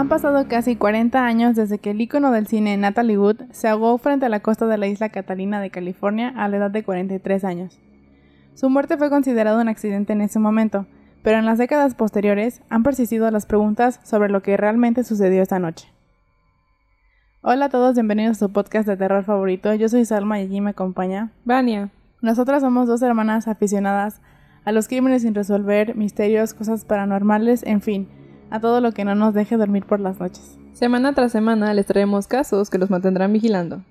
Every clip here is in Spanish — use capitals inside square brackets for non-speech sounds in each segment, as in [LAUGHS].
Han pasado casi 40 años desde que el ícono del cine Natalie Wood se ahogó frente a la costa de la isla Catalina de California a la edad de 43 años. Su muerte fue considerada un accidente en ese momento, pero en las décadas posteriores han persistido las preguntas sobre lo que realmente sucedió esta noche. Hola a todos, bienvenidos a su podcast de terror favorito. Yo soy Salma y allí me acompaña Vania. Nosotras somos dos hermanas aficionadas a los crímenes sin resolver, misterios, cosas paranormales, en fin, a todo lo que no nos deje dormir por las noches. Semana tras semana les traemos casos que los mantendrán vigilando.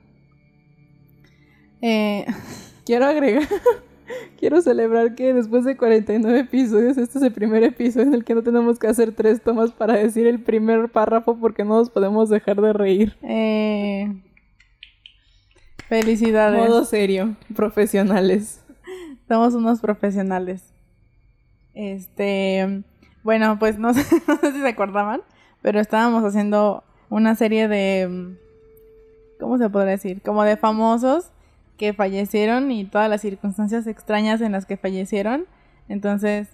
Eh, [LAUGHS] Quiero agregar, [LAUGHS] quiero celebrar que después de 49 episodios, este es el primer episodio en el que no tenemos que hacer tres tomas para decir el primer párrafo porque no nos podemos dejar de reír. eh, felicidades. Modo serio, profesionales. Somos unos profesionales. Este, bueno, pues no sé, [LAUGHS] no sé si se acordaban, pero estábamos haciendo una serie de, mm, ¿cómo se podría decir? Como de famosos que fallecieron y todas las circunstancias extrañas en las que fallecieron. Entonces,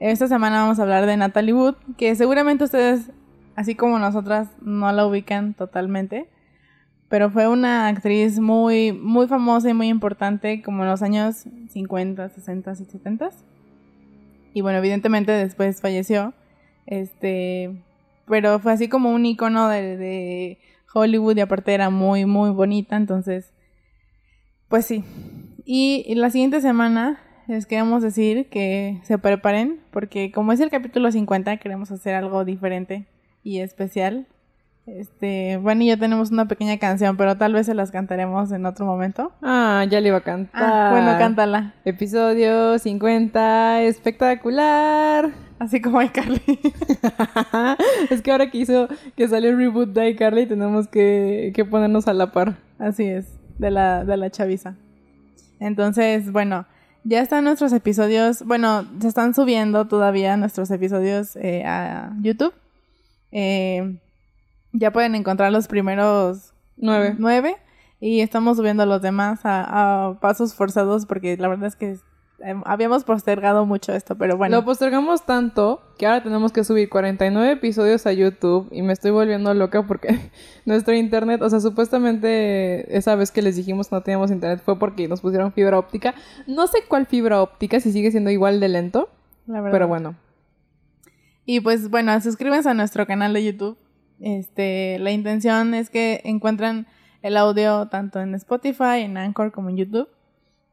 esta semana vamos a hablar de Natalie Wood, que seguramente ustedes, así como nosotras, no la ubican totalmente. Pero fue una actriz muy, muy famosa y muy importante como en los años 50, 60 y 70. Y bueno, evidentemente después falleció. Este, pero fue así como un icono de, de Hollywood y aparte era muy, muy bonita. Entonces, pues sí. Y, y la siguiente semana les queremos decir que se preparen porque como es el capítulo 50 queremos hacer algo diferente y especial. Este, bueno, y yo tenemos una pequeña canción, pero tal vez se las cantaremos en otro momento. Ah, ya le iba a cantar. Ah, bueno, cántala. Episodio 50, espectacular. Así como iCarly. [LAUGHS] es que ahora que hizo, que salió el reboot de iCarly, tenemos que, que ponernos a la par. Así es, de la, de la chaviza. Entonces, bueno, ya están nuestros episodios, bueno, se están subiendo todavía nuestros episodios eh, a YouTube. Eh, ya pueden encontrar los primeros Nueve. nueve y estamos subiendo los demás a, a pasos forzados porque la verdad es que eh, habíamos postergado mucho esto, pero bueno. Lo postergamos tanto que ahora tenemos que subir 49 episodios a YouTube y me estoy volviendo loca porque [LAUGHS] nuestro internet, o sea, supuestamente esa vez que les dijimos que no teníamos internet fue porque nos pusieron fibra óptica. No sé cuál fibra óptica, si sigue siendo igual de lento, la verdad. pero bueno. Y pues bueno, suscríbanse a nuestro canal de YouTube. Este, la intención es que encuentren el audio tanto en Spotify, en Anchor como en YouTube.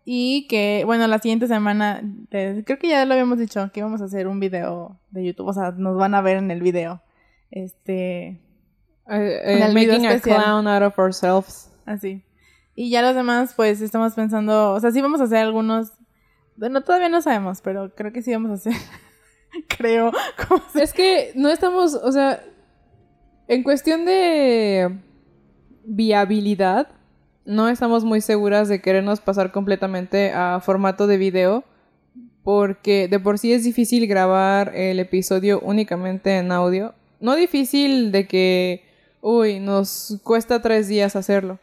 Y que, bueno, la siguiente semana, eh, creo que ya lo habíamos dicho, que íbamos a hacer un video de YouTube, o sea, nos van a ver en el video. Este, En eh, el video making a clown out of ourselves. así. Y ya los demás, pues estamos pensando, o sea, sí vamos a hacer algunos, bueno, todavía no sabemos, pero creo que sí vamos a hacer, [LAUGHS] creo, ¿cómo se- Es que no estamos, o sea, en cuestión de viabilidad, no estamos muy seguras de querernos pasar completamente a formato de video, porque de por sí es difícil grabar el episodio únicamente en audio. No difícil de que, uy, nos cuesta tres días hacerlo.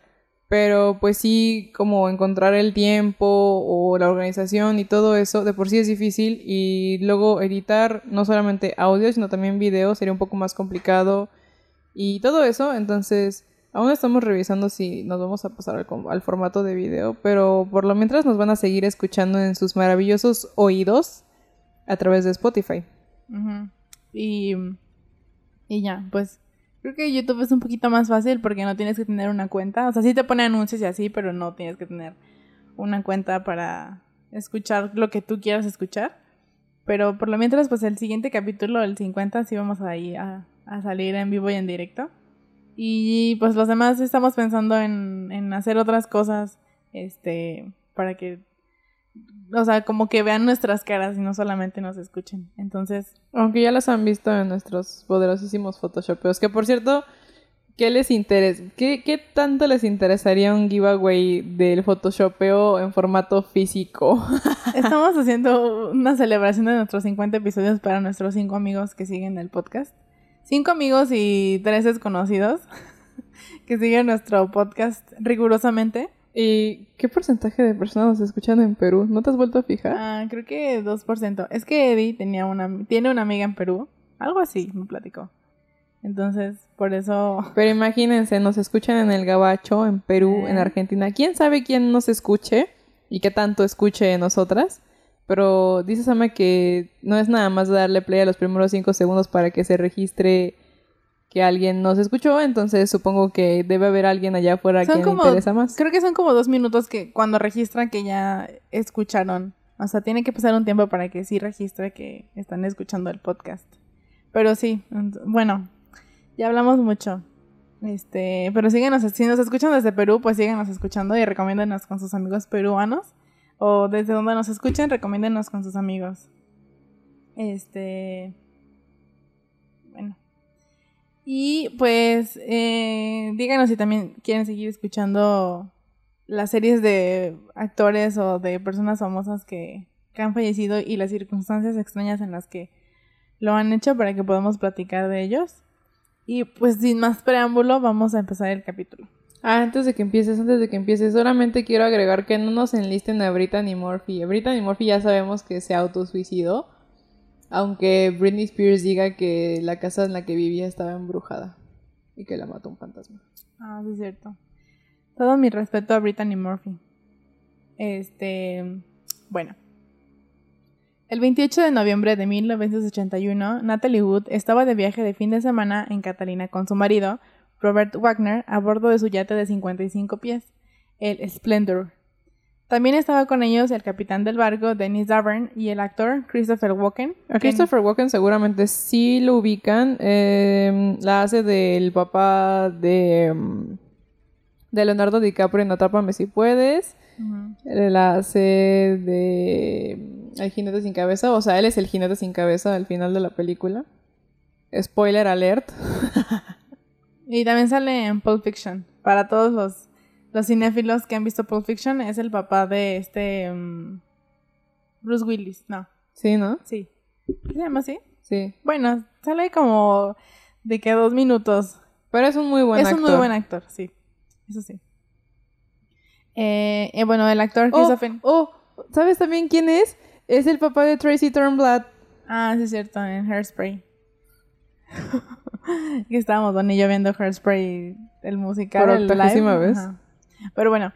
Pero pues sí, como encontrar el tiempo o la organización y todo eso, de por sí es difícil. Y luego editar no solamente audio, sino también video sería un poco más complicado. Y todo eso, entonces aún estamos revisando si nos vamos a pasar al, al formato de video. Pero por lo mientras nos van a seguir escuchando en sus maravillosos oídos a través de Spotify. Y, y ya, pues creo que YouTube es un poquito más fácil porque no tienes que tener una cuenta. O sea, sí te pone anuncios y así, pero no tienes que tener una cuenta para escuchar lo que tú quieras escuchar. Pero por lo mientras, pues el siguiente capítulo, el 50, sí vamos ahí a, a salir en vivo y en directo. Y pues los demás estamos pensando en, en hacer otras cosas, este, para que, o sea, como que vean nuestras caras y no solamente nos escuchen. Entonces, Aunque ya las han visto en nuestros poderosísimos photoshopeos. Que por cierto, ¿qué les interesa? ¿Qué, ¿Qué tanto les interesaría un giveaway del photoshopeo en formato físico? [LAUGHS] Estamos haciendo una celebración de nuestros 50 episodios para nuestros cinco amigos que siguen el podcast. Cinco amigos y tres desconocidos [LAUGHS] que siguen nuestro podcast rigurosamente. ¿Y qué porcentaje de personas nos escuchan en Perú? ¿No te has vuelto a fijar? Ah, creo que 2%. Es que Eddie tenía una, tiene una amiga en Perú. Algo así, me platicó. Entonces, por eso... [LAUGHS] Pero imagínense, nos escuchan en el Gabacho, en Perú, en Eh. Argentina. ¿Quién sabe quién nos escuche y qué tanto escuche de nosotras? Pero dice Sama que no es nada más darle play a los primeros cinco segundos para que se registre que alguien nos escuchó. Entonces supongo que debe haber alguien allá afuera Son como- le interesa más. Creo que son como dos minutos que cuando registran que ya escucharon. O sea, tiene que pasar un tiempo para que sí registre que están escuchando el podcast. Pero sí, bueno, ya hablamos mucho. Este, pero síguenos, si nos escuchan desde Perú, pues síguenos escuchando y recomiéndenos con sus amigos peruanos. O desde donde nos escuchen, recomiéndenos con sus amigos. Este. Bueno. Y pues, eh, díganos si también quieren seguir escuchando las series de actores o de personas famosas que, que han fallecido y las circunstancias extrañas en las que lo han hecho para que podamos platicar de ellos. Y pues sin más preámbulo, vamos a empezar el capítulo. Ah, antes de que empieces, antes de que empieces, solamente quiero agregar que no nos enlisten a Brittany Murphy. Brittany Murphy ya sabemos que se autosuicidó, aunque Britney Spears diga que la casa en la que vivía estaba embrujada y que la mató un fantasma. Ah, sí, es cierto. Todo mi respeto a Brittany Murphy. Este, bueno. El 28 de noviembre de 1981, Natalie Wood estaba de viaje de fin de semana en Catalina con su marido, Robert Wagner, a bordo de su yate de 55 pies, el Splendor. También estaba con ellos el capitán del barco, Dennis Davern, y el actor Christopher Walken. A Christopher Walken seguramente sí lo ubican. eh, la hace del papá de, mm, de Leonardo DiCaprio en Atrápame si puedes. La hace de mm, El jinete sin cabeza. O sea, él es el jinete sin cabeza al final de la película. Spoiler alert. [LAUGHS] Y también sale en Pulp Fiction. Para todos los, los cinéfilos que han visto Pulp Fiction, es el papá de este. mm, Bruce Willis. No, Sí, ¿no? sí. ¿Se llama así? Sí. Bueno, sale como de que dos minutos. Pero es un muy buen es actor. un muy buen actor, sí. Eso sí. Eh, eh, bueno, el actor Oh, Christopher. oh, ¿sabes también quién es? Es el papá de Tracy Turnblad. Ah, sí, es cierto, en Hairspray. [LAUGHS] [LAUGHS] que estábamos Don y yo viendo Hairspray, el musical. Por octagésima vez. Ajá. Pero bueno,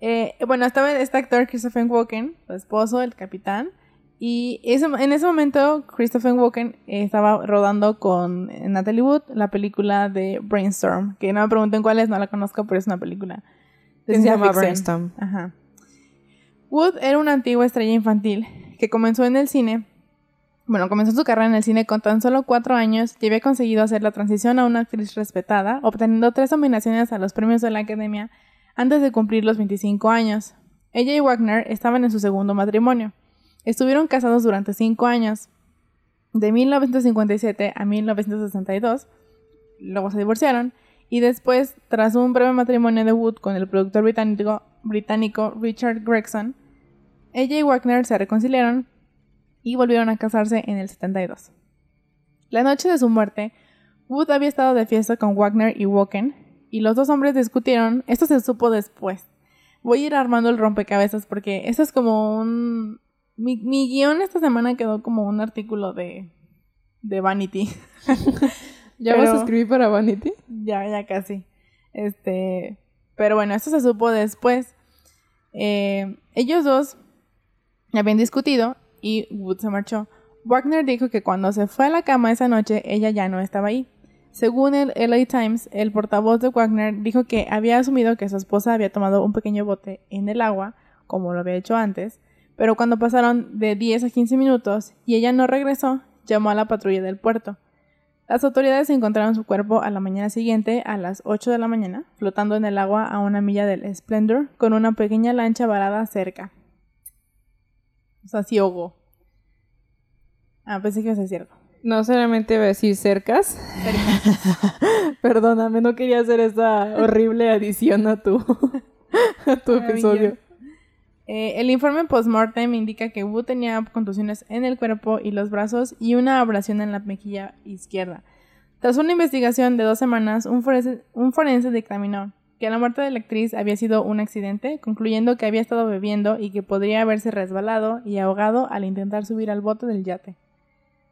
eh, bueno, estaba este actor Christopher Walken, su esposo, el capitán. Y ese- en ese momento, Christopher Walken eh, estaba rodando con Natalie Wood la película de Brainstorm. Que no me pregunten cuál es, no la conozco, pero es una película. de Se llama. Brainstorm. Ajá. Wood era una antigua estrella infantil que comenzó en el cine. Bueno, comenzó su carrera en el cine con tan solo cuatro años y había conseguido hacer la transición a una actriz respetada, obteniendo tres nominaciones a los premios de la Academia antes de cumplir los 25 años. Ella y Wagner estaban en su segundo matrimonio. Estuvieron casados durante cinco años, de 1957 a 1962. Luego se divorciaron y después, tras un breve matrimonio de Wood con el productor británico, británico Richard Gregson, ella y Wagner se reconciliaron y volvieron a casarse en el 72. La noche de su muerte, Wood había estado de fiesta con Wagner y Walken y los dos hombres discutieron. Esto se supo después. Voy a ir armando el rompecabezas porque esto es como un... Mi, mi guion esta semana quedó como un artículo de, de Vanity. [LAUGHS] ¿Ya Pero- vas a escribir para Vanity? Ya, ya casi. Este, pero bueno, esto se supo después. Eh, ellos dos habían discutido y Wood se marchó. Wagner dijo que cuando se fue a la cama esa noche, ella ya no estaba ahí. Según el LA Times, el portavoz de Wagner dijo que había asumido que su esposa había tomado un pequeño bote en el agua, como lo había hecho antes, pero cuando pasaron de 10 a 15 minutos y ella no regresó, llamó a la patrulla del puerto. Las autoridades encontraron su cuerpo a la mañana siguiente, a las 8 de la mañana, flotando en el agua a una milla del Splendor, con una pequeña lancha varada cerca. O sea, ahogó. Ah, pensé que iba a ser cierto. No solamente iba a decir cercas. [LAUGHS] Perdóname, no quería hacer esa horrible adición a tu, [LAUGHS] a tu episodio. Eh, el informe post-mortem indica que Wu tenía contusiones en el cuerpo y los brazos y una abrasión en la mejilla izquierda. Tras una investigación de dos semanas, un forense, un forense dictaminó que la muerte de la actriz había sido un accidente, concluyendo que había estado bebiendo y que podría haberse resbalado y ahogado al intentar subir al bote del yate.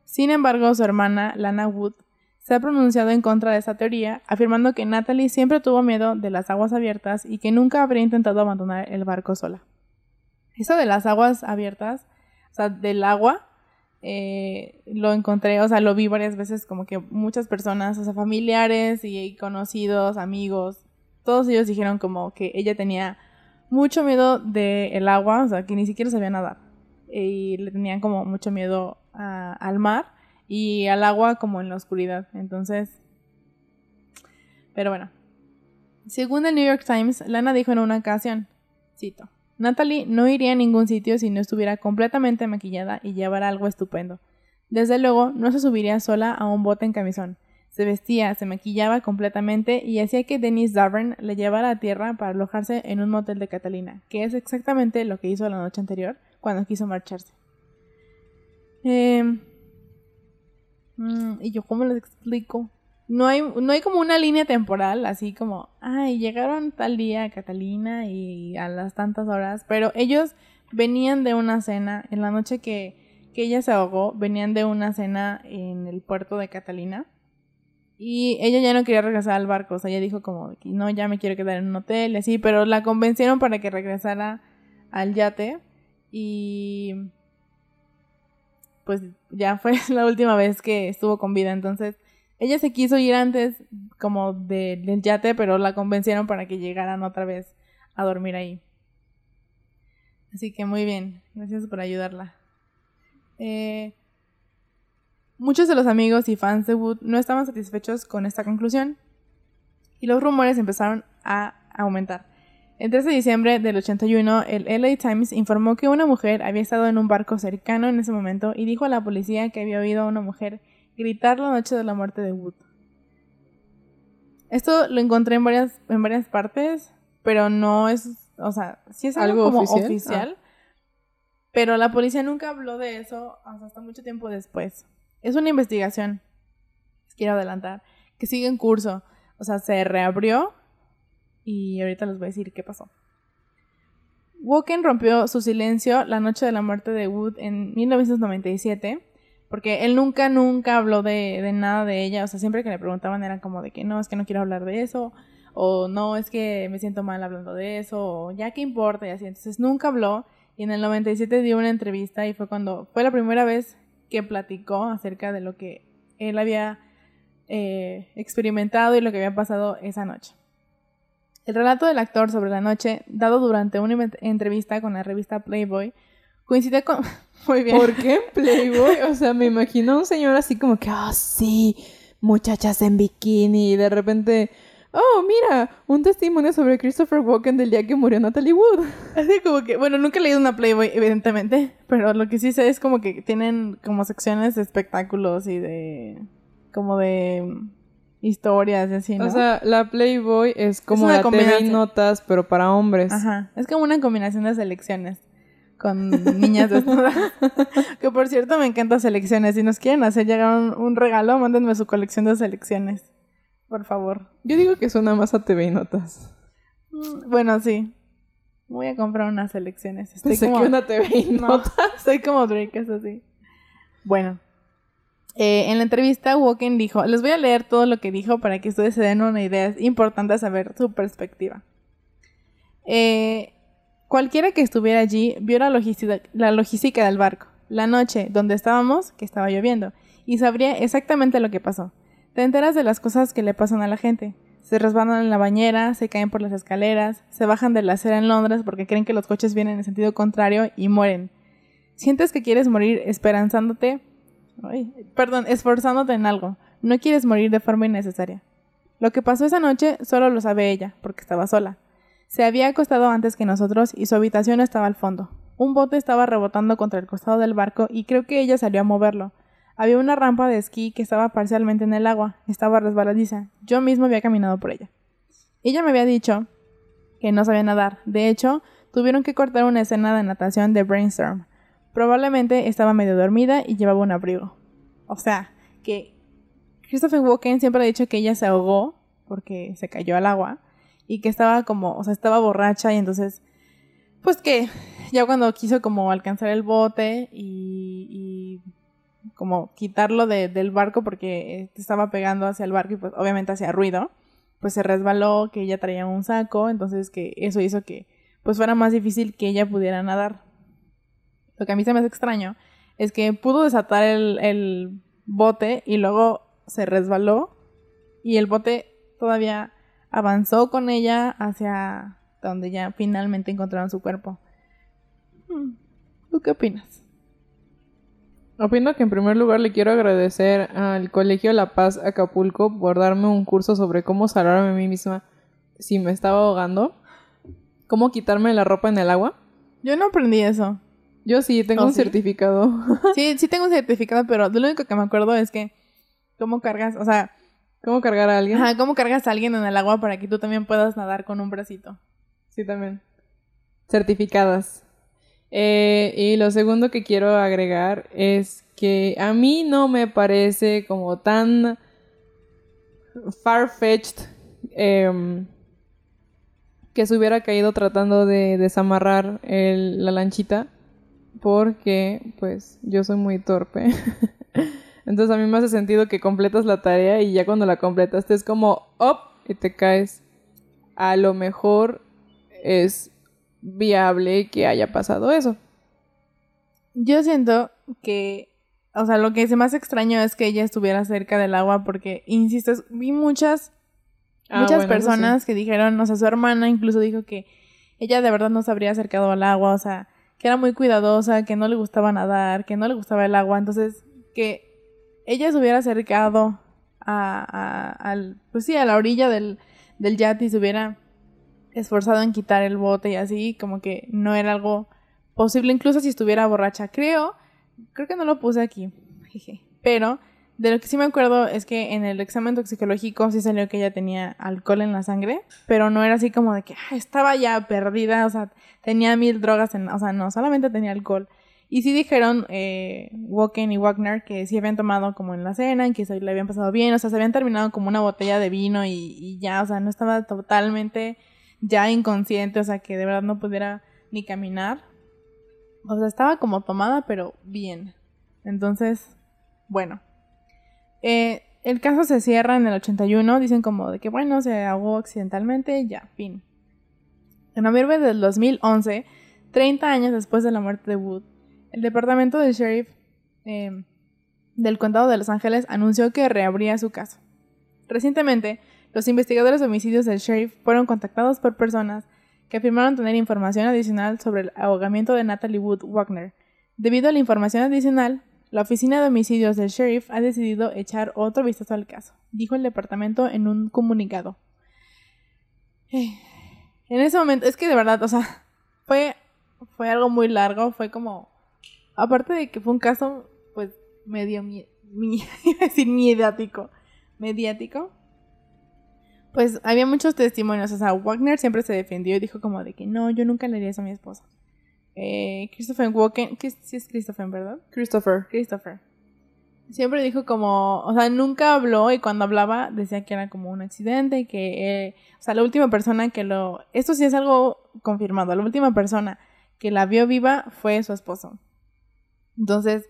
Sin embargo, su hermana, Lana Wood, se ha pronunciado en contra de esta teoría, afirmando que Natalie siempre tuvo miedo de las aguas abiertas y que nunca habría intentado abandonar el barco sola. Eso de las aguas abiertas, o sea, del agua, eh, lo encontré, o sea, lo vi varias veces como que muchas personas, o sea, familiares y conocidos, amigos, todos ellos dijeron como que ella tenía mucho miedo del agua, o sea, que ni siquiera sabía nadar. Y le tenían como mucho miedo al mar y al agua como en la oscuridad. Entonces, pero bueno. Según el New York Times, Lana dijo en una ocasión, cito, Natalie no iría a ningún sitio si no estuviera completamente maquillada y llevara algo estupendo. Desde luego, no se subiría sola a un bote en camisón. Se vestía, se maquillaba completamente y hacía que Dennis Davern le llevara a tierra para alojarse en un motel de Catalina, que es exactamente lo que hizo la noche anterior cuando quiso marcharse. Em, mm, y yo, ¿cómo les explico? No hay, no hay como una línea temporal, así como, ay, llegaron tal día a Catalina y a las tantas horas, pero ellos venían de una cena, en la noche que, que ella se ahogó, venían de una cena en el puerto de Catalina y ella ya no quería regresar al barco, o sea, ella dijo como, no, ya me quiero quedar en un hotel, así, pero la convencieron para que regresara al yate y pues ya fue [LAUGHS] la última vez que estuvo con vida, entonces ella se quiso ir antes como del yate, pero la convencieron para que llegaran otra vez a dormir ahí. Así que muy bien, gracias por ayudarla. Eh, Muchos de los amigos y fans de Wood no estaban satisfechos con esta conclusión y los rumores empezaron a aumentar. El 13 de diciembre del 81, el LA Times informó que una mujer había estado en un barco cercano en ese momento y dijo a la policía que había oído a una mujer gritar la noche de la muerte de Wood. Esto lo encontré en varias, en varias partes, pero no es, o sea, sí es algo, como oficial, ah. pero la policía nunca habló de eso hasta mucho tiempo después. Es una investigación, quiero adelantar, que sigue en curso. O sea, se reabrió y ahorita les voy a decir qué pasó. Woken rompió su silencio la noche de la muerte de Wood en 1997, porque él nunca, nunca habló de, de, nada de ella. O sea, siempre que le preguntaban era como de que no, es que no quiero hablar de eso, o no, es que me siento mal hablando de eso, o ya qué importa, y así. Entonces nunca habló, y en el 97 dio una entrevista y fue cuando, fue la primera vez que platicó acerca de lo que él había eh, experimentado y lo que había pasado esa noche. El relato del actor sobre la noche, dado durante una entrevista con la revista Playboy, coincide con... [LAUGHS] Muy bien. ¿Por qué Playboy? O sea, me imagino un señor así como que, ah, sí, muchachas en bikini y de repente oh, mira, un testimonio sobre Christopher Walken del día que murió Natalie Wood. [LAUGHS] Así como que, bueno, nunca he leído una Playboy, evidentemente, pero lo que sí sé es como que tienen como secciones de espectáculos y de, como de historias y así, ¿no? O sea, la Playboy es como la TV notas, pero para hombres. Ajá, es como una combinación de selecciones con niñas de [LAUGHS] que por cierto me encantan selecciones. Si nos quieren hacer llegar un, un regalo, mándenme su colección de selecciones. Por favor. Yo digo que suena más a TV y Notas. Mm, bueno, sí. Voy a comprar unas selecciones. Estoy como... una TV y [LAUGHS] Notas. estoy como Drake, es así. Bueno. Eh, en la entrevista, Walken dijo, les voy a leer todo lo que dijo para que ustedes se den una idea. Es importante saber su perspectiva. Eh, cualquiera que estuviera allí vio la logística, la logística del barco, la noche donde estábamos, que estaba lloviendo, y sabría exactamente lo que pasó. Te enteras de las cosas que le pasan a la gente. Se resbalan en la bañera, se caen por las escaleras, se bajan de la acera en Londres porque creen que los coches vienen en sentido contrario y mueren. Sientes que quieres morir esperanzándote, perdón, esforzándote en algo. No quieres morir de forma innecesaria. Lo que pasó esa noche solo lo sabe ella, porque estaba sola. Se había acostado antes que nosotros y su habitación estaba al fondo. Un bote estaba rebotando contra el costado del barco y creo que ella salió a moverlo. Había una rampa de esquí que estaba parcialmente en el agua, estaba resbaladiza. Yo mismo había caminado por ella. Ella me había dicho que no sabía nadar. De hecho, tuvieron que cortar una escena de natación de Brainstorm. Probablemente estaba medio dormida y llevaba un abrigo. O sea, que Christopher Walken siempre ha dicho que ella se ahogó porque se cayó al agua y que estaba como, o sea, estaba borracha y entonces, pues que ya cuando quiso como alcanzar el bote y como quitarlo de, del barco porque estaba pegando hacia el barco y pues obviamente hacía ruido, pues se resbaló, que ella traía un saco, entonces que eso hizo que pues fuera más difícil que ella pudiera nadar. Lo que a mí se me hace extraño es que pudo desatar el, el bote y luego se resbaló y el bote todavía avanzó con ella hacia donde ya finalmente encontraron su cuerpo. Hmm, ¿Tú qué opinas? Opino que en primer lugar le quiero agradecer al Colegio La Paz Acapulco por darme un curso sobre cómo salvarme a mí misma si me estaba ahogando. Cómo quitarme la ropa en el agua. Yo no aprendí eso. Yo sí, tengo ¿Oh, un sí? certificado. [LAUGHS] Sí, sí tengo un certificado, pero lo único que me acuerdo es que cómo cargas, o sea, ¿Cómo cargar a alguien? ajá, cómo cargas a alguien en el agua para que tú también puedas nadar con un bracito. Sí, también. Certificadas. Eh, y lo segundo que quiero agregar es que a mí no me parece como tan far-fetched em, que se hubiera caído tratando de desamarrar la lanchita porque pues yo soy muy torpe. [LAUGHS] Entonces a mí me hace sentido que completas la tarea y ya cuando la completaste es como, ¡op! y te caes. A lo mejor es viable que haya pasado eso. Yo siento que, o sea, lo que se más extraño es que ella estuviera cerca del agua porque, insisto, vi muchas, Ah, muchas bueno, personas que dijeron, o sea, su hermana incluso dijo que ella de verdad no se habría acercado al agua, o sea, que era muy cuidadosa, que no le gustaba nadar, que no le gustaba el agua, entonces que ella se hubiera acercado a, a- al, pues sí, a la orilla del, del yate y se hubiera esforzado en quitar el bote y así, como que no era algo posible, incluso si estuviera borracha. Creo, creo que no lo puse aquí, pero de lo que sí me acuerdo es que en el examen toxicológico sí salió que ella tenía alcohol en la sangre, pero no era así como de que "Ah, estaba ya perdida, o sea, tenía mil drogas en, o sea, no, solamente tenía alcohol. Y sí dijeron eh, Woken y Wagner que sí habían tomado como en la cena, que se le habían pasado bien, o sea, se habían terminado como una botella de vino y, y ya, o sea, no estaba totalmente ya inconsciente, o sea, que de verdad no pudiera ni caminar. O sea, estaba como tomada, pero bien. Entonces, bueno. Eh, el caso se cierra en el 81, dicen como de que, bueno, se ahogó accidentalmente, ya, fin. En noviembre del 2011, 30 años después de la muerte de Wood, el departamento del sheriff eh, del condado de Los Ángeles anunció que reabría su caso. Recientemente, los investigadores de homicidios del sheriff fueron contactados por personas que afirmaron tener información adicional sobre el ahogamiento de Natalie Wood Wagner. Debido a la información adicional, la oficina de homicidios del sheriff ha decidido echar otro vistazo al caso, dijo el departamento en un comunicado. Eh, En ese momento, es que de verdad, o sea, fue, fue algo muy largo, fue como, aparte de que fue un caso, pues, medio, [LAUGHS] iba a decir mediático, mediático, pues había muchos testimonios, o sea, Wagner siempre se defendió y dijo como de que no, yo nunca le haría eso a mi esposa. Eh, Christopher Walken, que sí es Christopher, ¿verdad? Christopher. Christopher. Siempre dijo como, o sea, nunca habló y cuando hablaba decía que era como un accidente y que, eh, o sea, la última persona que lo, esto sí es algo confirmado, la última persona que la vio viva fue su esposo. Entonces,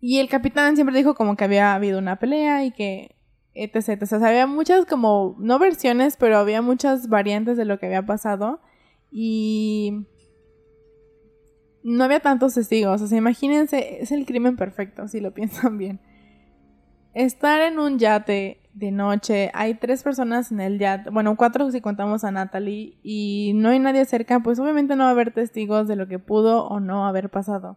y el capitán siempre dijo como que había habido una pelea y que, etc. O sea, había muchas como, no versiones, pero había muchas variantes de lo que había pasado y no había tantos testigos. O sea, imagínense, es el crimen perfecto, si lo [LAUGHS] piensan bien. Estar en un yate de noche, hay tres personas en el yate, bueno, cuatro si contamos a Natalie, y no hay nadie cerca, pues obviamente no va a haber testigos de lo que pudo o no haber pasado.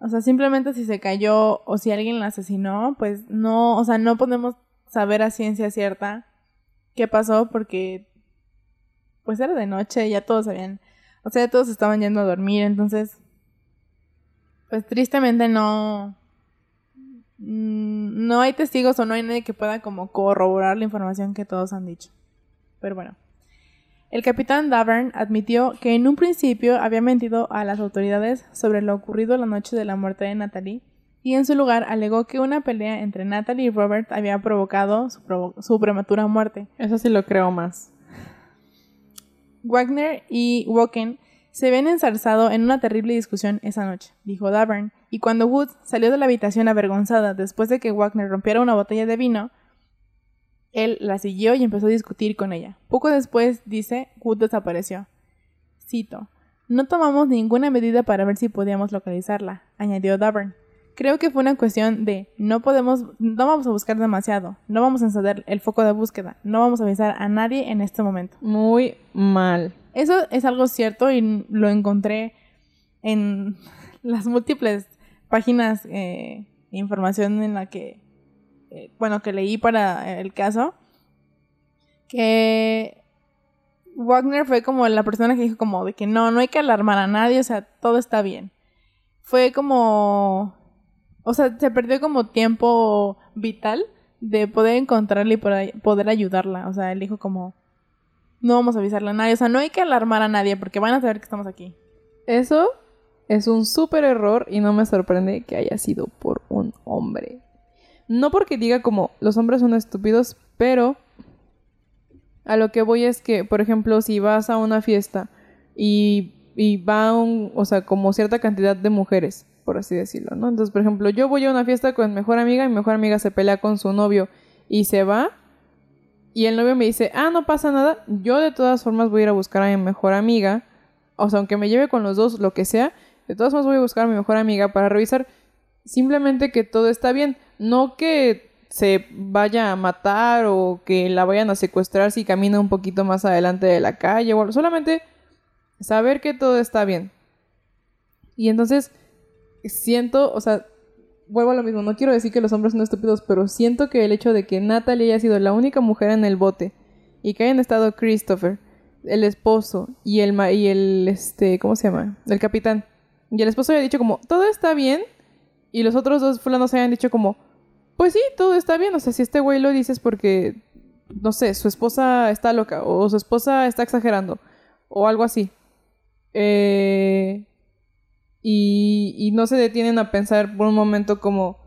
O sea, simplemente si se cayó o si alguien la asesinó, pues no, o sea, no podemos saber a ciencia cierta qué pasó porque pues era de noche, ya todos habían, o sea, todos estaban yendo a dormir, entonces pues tristemente no mm, no hay testigos o no hay nadie que pueda como corroborar la información que todos han dicho. Pero bueno. El capitán Davern admitió que en un principio había mentido a las autoridades sobre lo ocurrido la noche de la muerte de Natalie y en su lugar alegó que una pelea entre Natalie y Robert había provocado su, provo- su prematura muerte. Eso sí lo creo más. Wagner y Woken Se habían ensarzado en una terrible discusión esa noche, dijo Davern, y cuando Wood salió de la habitación avergonzada después de que Wagner rompiera una botella de vino, él la siguió y empezó a discutir con ella. Poco después, dice, Wood desapareció. Cito. No tomamos ninguna medida para ver si podíamos localizarla, añadió Davern. Creo que fue una cuestión de no podemos, no vamos a buscar demasiado, no vamos a encender el foco de búsqueda, no vamos a avisar a nadie en este momento. Muy mal. Eso es algo cierto y lo encontré en [LAUGHS] las múltiples páginas eh, información en la que, eh, bueno, que leí para el caso, que Wagner fue como la persona que dijo como de que no, no hay que alarmar a nadie, o sea, todo está bien. Fue como, o sea, se perdió como tiempo vital de poder encontrarla y poder ayudarla, o sea, él dijo como no vamos a avisarle a nadie. O sea, no hay que alarmar a nadie porque van a saber que estamos aquí. Eso es un súper error y no me sorprende que haya sido por un hombre. No porque diga como los hombres son estúpidos, pero a lo que voy es que, por ejemplo, si vas a una fiesta y, y va un, o sea, como cierta cantidad de mujeres, por así decirlo, ¿no? Entonces, por ejemplo, yo voy a una fiesta con mi mejor amiga y mi mejor amiga se pelea con su novio y se va, y el novio me dice, ah, no pasa nada, yo de todas formas voy a ir a buscar a mi mejor amiga, o sea, aunque me lleve con los dos, lo que sea, de todas formas voy a buscar a mi mejor amiga para revisar simplemente que todo está bien, no que se vaya a matar o que la vayan a secuestrar si camina un poquito más adelante de la calle o solamente saber que todo está bien. Y entonces siento, o sea, vuelvo a lo mismo, no quiero decir que los hombres son estúpidos, pero siento que el hecho de que Natalie haya sido la única mujer en el bote y que hayan estado Christopher, el esposo y el y el este, ¿cómo se llama? El capitán. Y el esposo haya dicho como, "Todo está bien." Y los otros dos fulanos hayan dicho como, "Pues sí, todo está bien." O sea, si este güey lo dices porque no sé, su esposa está loca o su esposa está exagerando o algo así. Eh y, no se detienen a pensar por un momento como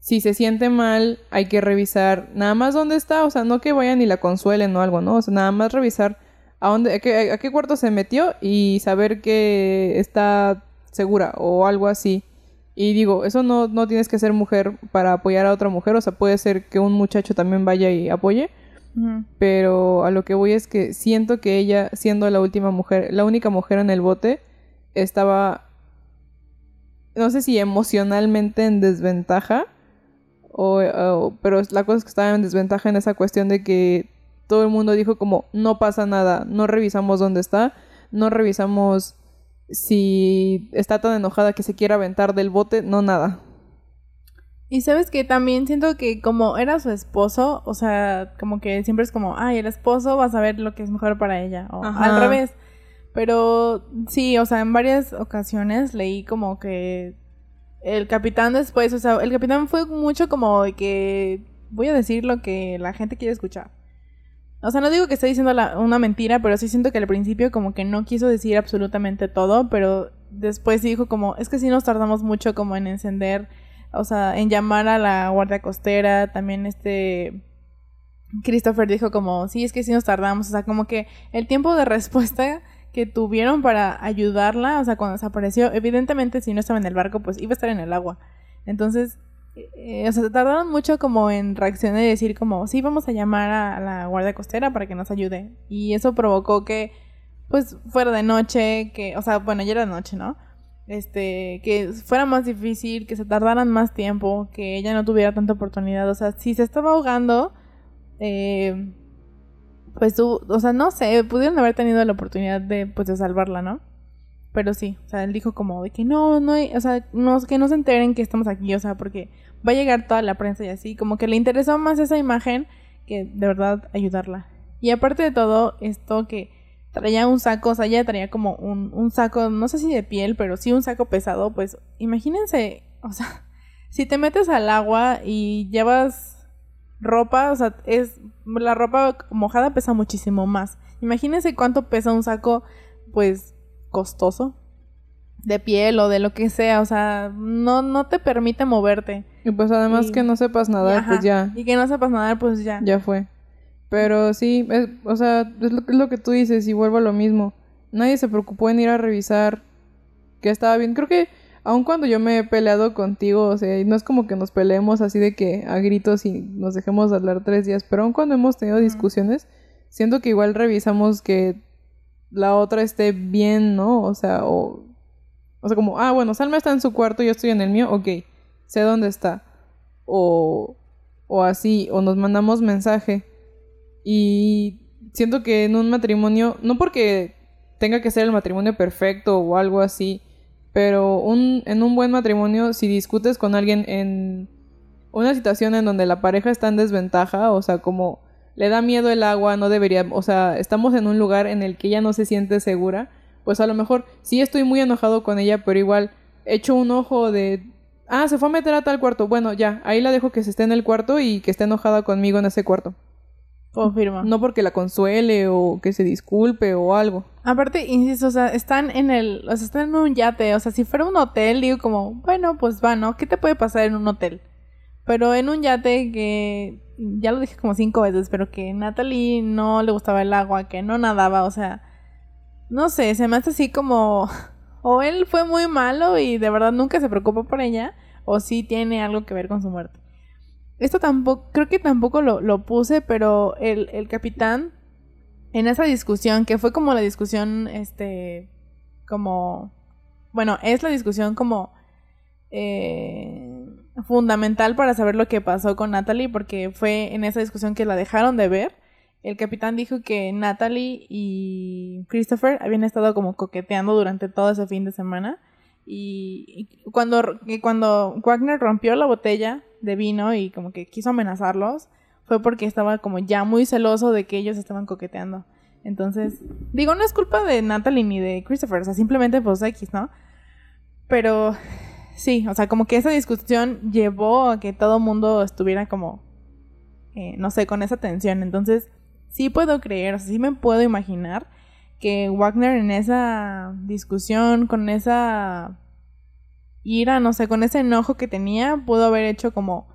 si se siente mal hay que revisar nada más dónde está, o sea, no que vayan y la consuelen o algo, ¿no? O sea, nada más revisar a dónde, a qué, a qué cuarto se metió y saber que está segura o algo así. Y digo, eso no, no tienes que ser mujer para apoyar a otra mujer, o sea, puede ser que un muchacho también vaya y apoye. Pero a lo que voy es que siento que ella, siendo la última mujer, la única mujer en el bote, estaba no sé si emocionalmente en desventaja, o, pero la cosa es que estaba en desventaja en esa cuestión de que todo el mundo dijo como no pasa nada, no revisamos dónde está, no revisamos si está tan enojada que se quiere aventar del bote, no nada. Y sabes que también siento que como era su esposo, o sea, como que siempre es como, ay, el esposo va a saber lo que es mejor para ella, o al revés. Pero sí, o sea, en varias ocasiones leí como que el capitán después, o sea, el capitán fue mucho como de que voy a decir lo que la gente quiere escuchar. O sea, no digo que esté diciendo una mentira, pero sí siento que al principio como que no quiso decir absolutamente todo, pero después dijo como, es que sí nos tardamos mucho como en encender, o sea, en llamar a la guardia costera, también este... Christopher dijo como, sí, es que sí nos tardamos, o sea, como que el tiempo de respuesta que tuvieron para ayudarla, o sea, cuando desapareció, evidentemente si no estaba en el barco, pues iba a estar en el agua. Entonces, eh, o sea, tardaron mucho como en reaccionar y decir como, sí, vamos a llamar a la guardia costera para que nos ayude. Y eso provocó que, pues, fuera de noche, que, o sea, bueno, ya era noche, ¿no? Este, que fuera más difícil, que se tardaran más tiempo, que ella no tuviera tanta oportunidad. O sea, si se estaba ahogando, eh, pues tú, o sea, no sé, pudieron haber tenido la oportunidad de, pues, de salvarla, ¿no? Pero sí, o sea, él dijo como de que no, no hay, o sea, no, que no se enteren que estamos aquí, o sea, porque va a llegar toda la prensa y así, como que le interesó más esa imagen que de verdad ayudarla. Y aparte de todo, esto que traía un saco, o sea, ella traía como un, un saco, no sé si de piel, pero sí un saco pesado, pues imagínense, o sea, [LAUGHS] si te metes al agua y llevas ropa, o sea, es la ropa mojada pesa muchísimo más. Imagínense cuánto pesa un saco, pues, costoso, de piel o de lo que sea, o sea, no, no te permite moverte. Y pues además que no sepas nadar, pues ya. Y que no sepas nadar, pues ya. Ya fue. Pero sí, o sea, es lo, es lo, que tú dices y vuelvo a lo mismo. nadie se preocupó en ir a revisar que estaba bien. Creo que aun cuando yo me he peleado contigo, o sea, no es como que nos peleemos así de que a gritos y nos dejemos de hablar tres días, pero aun cuando hemos tenido discusiones, siento que igual revisamos que la otra esté bien, ¿no? O sea, o, o sea, como, ah, bueno, Salma está en su cuarto, yo estoy en el mío, ok, sé dónde está. O, o así, o nos mandamos mensaje. Y siento que en un matrimonio, no porque tenga que ser el matrimonio perfecto o algo así, pero un, en un buen matrimonio, si discutes con alguien en una situación en donde la pareja está en desventaja, o sea, como le da miedo el agua, no debería, o sea, estamos en un lugar en el que ella no se siente segura, pues a lo mejor sí estoy muy enojado con ella, pero igual echo un ojo de, ah, se fue a meter a tal cuarto, bueno, ya, ahí la dejo que se esté en el cuarto y que esté enojada conmigo en ese cuarto. Confirma. No porque la consuele o que se disculpe o algo. Aparte, insisto, o sea, están en el, o sea, están en un yate, o sea, si fuera un hotel, digo como, bueno, pues va, ¿no? ¿Qué te puede pasar en un hotel? Pero en un yate que, ya lo dije como cinco veces, pero que Natalie no le gustaba el agua, que no nadaba, o sea, no sé, se me hace así como, [LAUGHS] o él fue muy malo y de verdad nunca se preocupó por ella, o sí tiene algo que ver con su muerte. Esto tampoco, creo que tampoco lo, puse, pero el, el, capitán, en esa discusión, que fue como la discusión, este, como, bueno, es la discusión como eh, fundamental para saber lo que pasó con Natalie, porque fue en esa discusión que la dejaron de ver. El capitán dijo que Natalie y Christopher habían estado como coqueteando durante todo ese fin de semana. Y, cuando, y cuando Wagner rompió la botella de vino y como que quiso amenazarlos, fue porque estaba como ya muy celoso de que ellos estaban coqueteando. Entonces, digo, no es culpa de Natalie ni de Christopher, o sea, simplemente pues X, ¿no? Pero sí, o sea, como que esa discusión llevó a que todo mundo estuviera como, eh, no sé, con esa tensión. Entonces, sí puedo creer, o sea, sí me puedo imaginar que Wagner en esa discusión, con esa ira, no sé, con ese enojo que tenía, pudo haber hecho como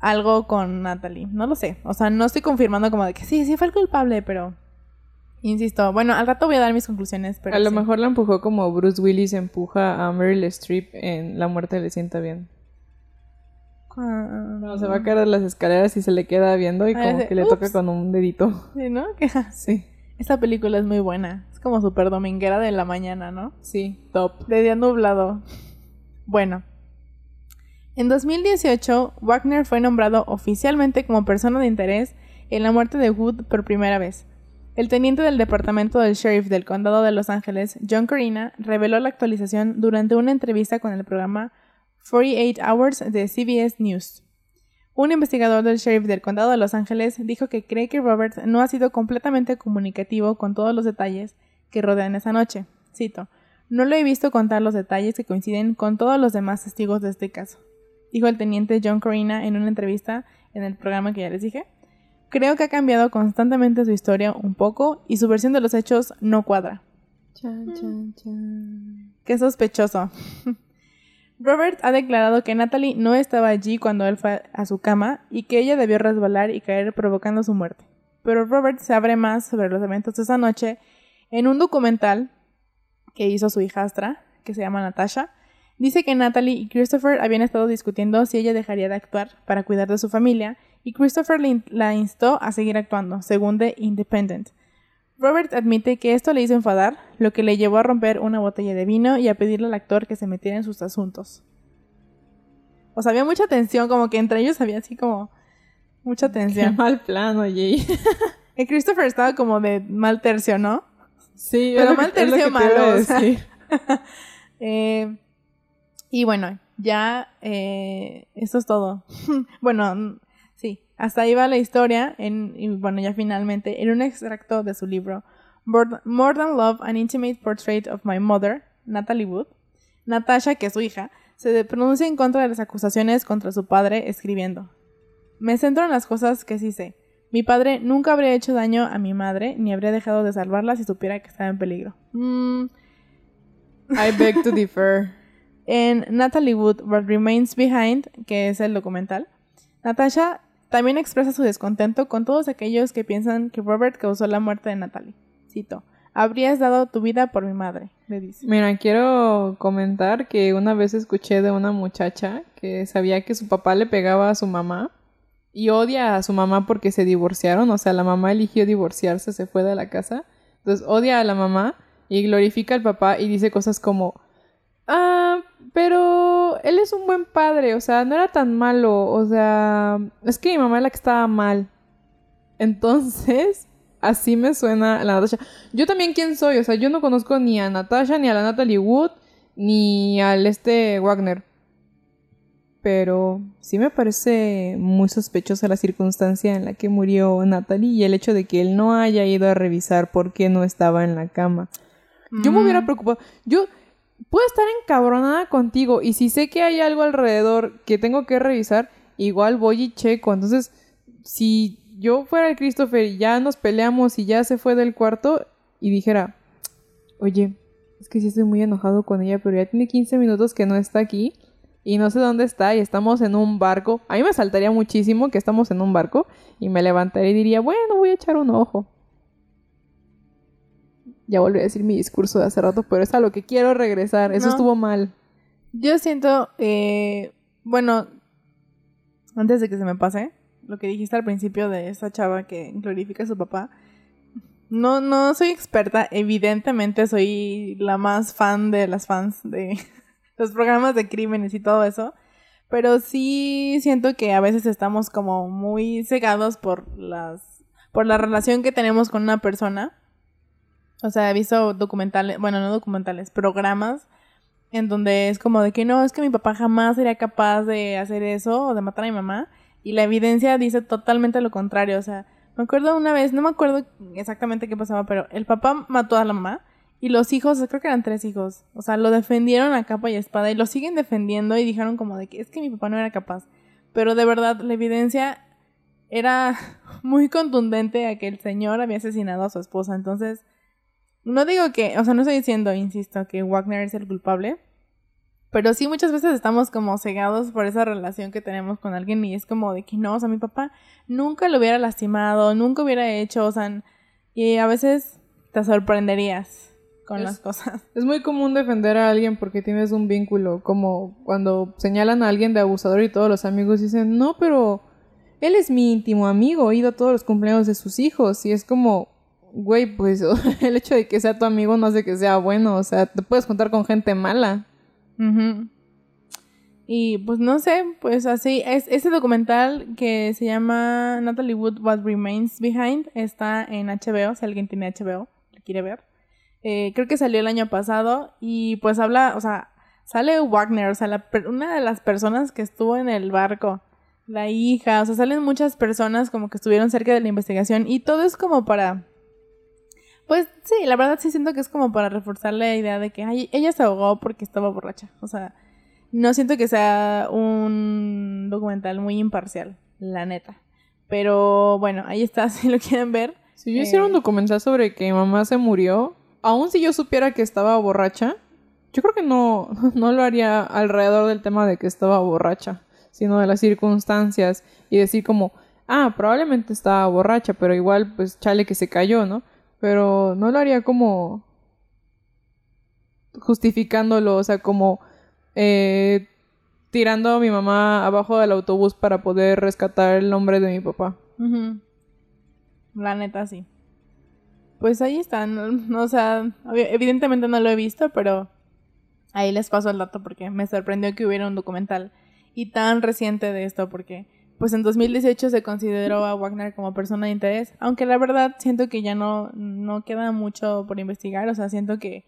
algo con Natalie. No lo sé. O sea, no estoy confirmando como de que sí, sí fue el culpable, pero. Insisto, bueno, al rato voy a dar mis conclusiones, pero. A lo mejor la empujó como Bruce Willis empuja a Meryl Streep en La muerte le sienta bien. No, se va a caer de las escaleras y se le queda viendo y como que le toca con un dedito. Sí, ¿no? [LAUGHS] sí. Esta película es muy buena. Es como súper dominguera de la mañana, ¿no? Sí, top. De día nublado. Bueno, en 2018, Wagner fue nombrado oficialmente como persona de interés en la muerte de Wood por primera vez. El teniente del departamento del sheriff del condado de Los Ángeles, John Corina, reveló la actualización durante una entrevista con el programa 48 Hours de CBS News. Un investigador del sheriff del condado de Los Ángeles dijo que cree que Robert no ha sido completamente comunicativo con todos los detalles que rodean esa noche. Cito, no lo he visto contar los detalles que coinciden con todos los demás testigos de este caso, dijo el teniente John Corina en una entrevista en el programa que ya les dije. Creo que ha cambiado constantemente su historia un poco y su versión de los hechos no cuadra. Qué sospechoso. [LAUGHS] Robert ha declarado que Natalie no estaba allí cuando él fue a su cama y que ella debió resbalar y caer provocando su muerte. Pero Robert se abre más sobre los eventos de esa noche en un documental que hizo su hijastra, que se llama Natasha, dice que Natalie y Christopher habían estado discutiendo si ella dejaría de actuar para cuidar de su familia, y Christopher la instó a seguir actuando, según The Independent. Robert admite que esto le hizo enfadar, lo que le llevó a romper una botella de vino y a pedirle al actor que se metiera en sus asuntos. O sea, había mucha tensión, como que entre ellos había así como mucha tensión. Qué mal plano, Jay. y Christopher estaba como de mal tercio, ¿no? Sí, pero mal tercio malo. [LAUGHS] eh, y bueno, ya eh, eso es todo. [LAUGHS] bueno, sí, hasta ahí va la historia. En, y bueno, ya finalmente, en un extracto de su libro More Than Love, An Intimate Portrait of My Mother, Natalie Wood, Natasha, que es su hija, se pronuncia en contra de las acusaciones contra su padre escribiendo. Me centro en las cosas que sí sé. Mi padre nunca habría hecho daño a mi madre, ni habría dejado de salvarla si supiera que estaba en peligro. Mm. I beg to differ. En Natalie Wood, What Remains Behind, que es el documental, Natasha también expresa su descontento con todos aquellos que piensan que Robert causó la muerte de Natalie. Cito, Habrías dado tu vida por mi madre, le dice. Mira, quiero comentar que una vez escuché de una muchacha que sabía que su papá le pegaba a su mamá y odia a su mamá porque se divorciaron, o sea, la mamá eligió divorciarse, se fue de la casa, entonces odia a la mamá y glorifica al papá y dice cosas como, ah, pero él es un buen padre, o sea, no era tan malo, o sea, es que mi mamá es la que estaba mal. Entonces, [LAUGHS] así me suena la Natasha. Yo también, ¿quién soy? O sea, yo no conozco ni a Natasha, ni a la Natalie Wood, ni al este Wagner. Pero sí me parece muy sospechosa la circunstancia en la que murió Natalie y el hecho de que él no haya ido a revisar por qué no estaba en la cama. Yo me hubiera Mm. preocupado. Yo puedo estar encabronada contigo y si sé que hay algo alrededor que tengo que revisar, igual voy y checo. Entonces, si yo fuera el Christopher y ya nos peleamos y ya se fue del cuarto y dijera, oye, es que sí estoy muy enojado con ella, pero ya tiene 15 minutos que no está aquí y no sé dónde está y estamos en un barco. A mí me saltaría muchísimo que estamos en un barco y me levantaría y diría, bueno, voy a echar un ojo. Ya volví a decir mi discurso de hace rato, pero es a lo que quiero regresar. Eso No. estuvo mal. Yo siento, eh, bueno, antes de que se me pase, lo que dijiste al principio de esa chava que glorifica a su papá. No, no soy experta, evidentemente soy la más fan de las fans de los programas de crímenes y todo eso. Pero sí siento que a veces estamos como muy cegados por las por la relación que tenemos con una persona. O sea, he visto documentales, bueno, no documentales, programas en donde es como de que no, es que mi papá jamás sería capaz de hacer eso o de matar a mi mamá. Y la evidencia dice totalmente lo contrario. O sea, me acuerdo una vez, no me acuerdo exactamente qué pasaba, pero el papá mató a la mamá y los hijos, creo que eran tres hijos, o sea, lo defendieron a capa y espada y lo siguen defendiendo y dijeron como de que es que mi papá no era capaz. Pero de verdad, la evidencia era [LAUGHS] muy contundente a que el señor había asesinado a su esposa. Entonces, no digo que, o sea, no estoy diciendo, insisto, que Wagner es el culpable. Pero sí muchas veces estamos como cegados por esa relación que tenemos con alguien y es como de que no, o sea, mi papá nunca lo hubiera lastimado, nunca hubiera hecho, o sea, y a veces te sorprenderías con Es- las cosas. [LAUGHS] Es muy común defender a alguien porque tienes un vínculo, como cuando señalan a alguien de abusador y todos los amigos dicen, no, pero él es mi íntimo amigo, he ido a todos los cumpleaños de sus hijos y es como, güey, pues [LAUGHS] el hecho de que sea tu amigo no hace que sea bueno, o sea, te puedes juntar con gente mala. Y pues no sé, pues así, es, ese documental que se llama Natalie Wood What Remains Behind está en HBO, si alguien tiene HBO, lo quiere ver. Eh, creo que salió el año pasado y pues habla, o sea, sale Wagner, o sea, la una de las personas que estuvo en el barco, la hija, o sea, salen muchas personas como que estuvieron cerca de la investigación y todo es como para... Pues sí, la verdad sí siento que es como para reforzar la idea de que ay, ella se ahogó porque estaba borracha. O sea, no siento que sea un documental muy imparcial, la neta. Pero bueno, ahí está, [LAUGHS] si lo quieren ver. Si yo hiciera un Eh. documental sobre que mi mamá se murió, aun si yo supiera que estaba borracha, yo creo que no, [LAUGHS] no lo haría alrededor del tema de que estaba borracha, sino de las circunstancias y decir como, ah, probablemente estaba borracha, pero igual pues chale que se cayó, ¿no? Pero no lo haría como justificándolo, o sea, como eh, tirando a mi mamá abajo del autobús para poder rescatar el nombre de mi papá. La neta, sí. Pues ahí están. o sea, evidentemente no lo he visto, pero ahí les paso el dato porque me sorprendió que hubiera un documental y tan reciente de esto porque pues en 2018 se consideró a Wagner como persona de interés, aunque la verdad siento que ya no, no queda mucho por investigar, o sea, siento que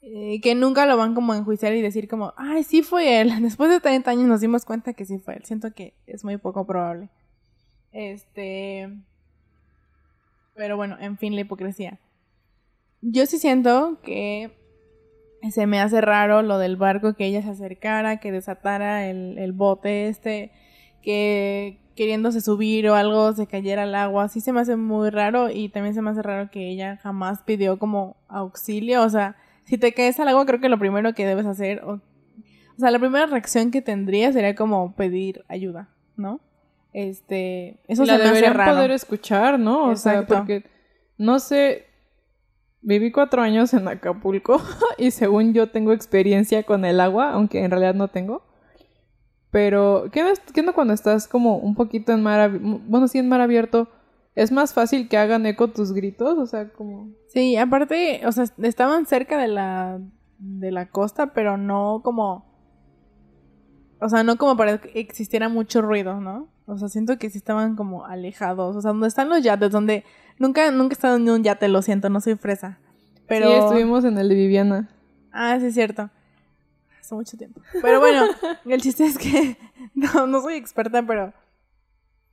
eh, que nunca lo van como a enjuiciar y decir como, ay, sí fue él. [LAUGHS] Después de 30 años nos dimos cuenta que sí fue él. Siento que es muy poco probable. Este. Pero bueno, en fin, la hipocresía. Yo sí siento que se me hace raro lo del barco, que ella se acercara, que desatara el, el bote este, que queriéndose subir o algo se cayera al agua. Sí se me hace muy raro y también se me hace raro que ella jamás pidió como auxilio. O sea, si te caes al agua, creo que lo primero que debes hacer, o, o sea, la primera reacción que tendría sería como pedir ayuda, ¿no? Este, eso la se me hace deberían raro. poder escuchar, ¿no? O sea, Exacto. porque no sé, Viví cuatro años en Acapulco [LAUGHS] y según yo tengo experiencia con el agua, aunque en realidad no tengo. Pero, ¿qué no, qué no cuando estás como un poquito en mar abierto? Bueno, sí, en mar abierto, es más fácil que hagan eco tus gritos, o sea, como... Sí, aparte, o sea, estaban cerca de la, de la costa, pero no como... O sea, no como para que existiera mucho ruido, ¿no? O sea, siento que sí estaban como alejados. O sea, donde están los yates, donde... Nunca, nunca he estado en un yate, lo siento, no soy fresa. Pero... Sí, estuvimos en el de Viviana. Ah, sí, es cierto. Hace mucho tiempo. Pero bueno, [LAUGHS] el chiste es que... [LAUGHS] No, no soy experta, pero...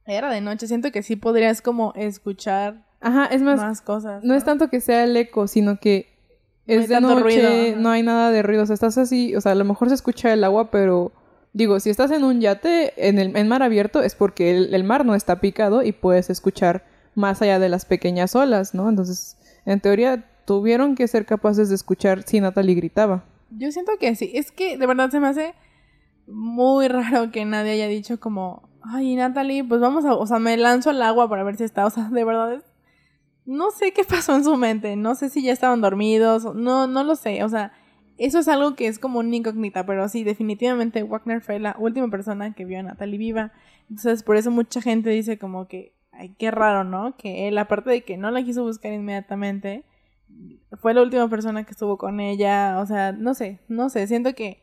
Era de noche. Siento que sí podrías como escuchar Ajá, es más, más cosas. no es tanto que sea el eco, sino que No es de noche, ruido, no hay nada de ruido. O sea, estás así, o sea, a lo mejor se escucha el agua, pero digo, si estás en un yate en el mar abierto es porque el, mar no está picado y puedes escuchar más allá de las pequeñas olas, ¿no? Entonces, en teoría, tuvieron que ser capaces de escuchar si Natalie gritaba. Yo siento que sí. Es que de verdad se me hace muy raro que nadie haya dicho como, ay, Natalie, pues vamos a, o sea, me lanzo al agua para ver si está, o sea, de verdad no sé qué pasó en su mente, no sé si ya estaban dormidos, no, no lo sé, o sea, eso es algo que es como una incógnita, pero sí, definitivamente Wagner fue la última persona que vio a Natalie viva, entonces por eso mucha gente dice como que, ay, qué raro, ¿no? Que él, aparte de que no la quiso buscar inmediatamente, fue la última persona que estuvo con ella, o sea, no sé, no sé, siento que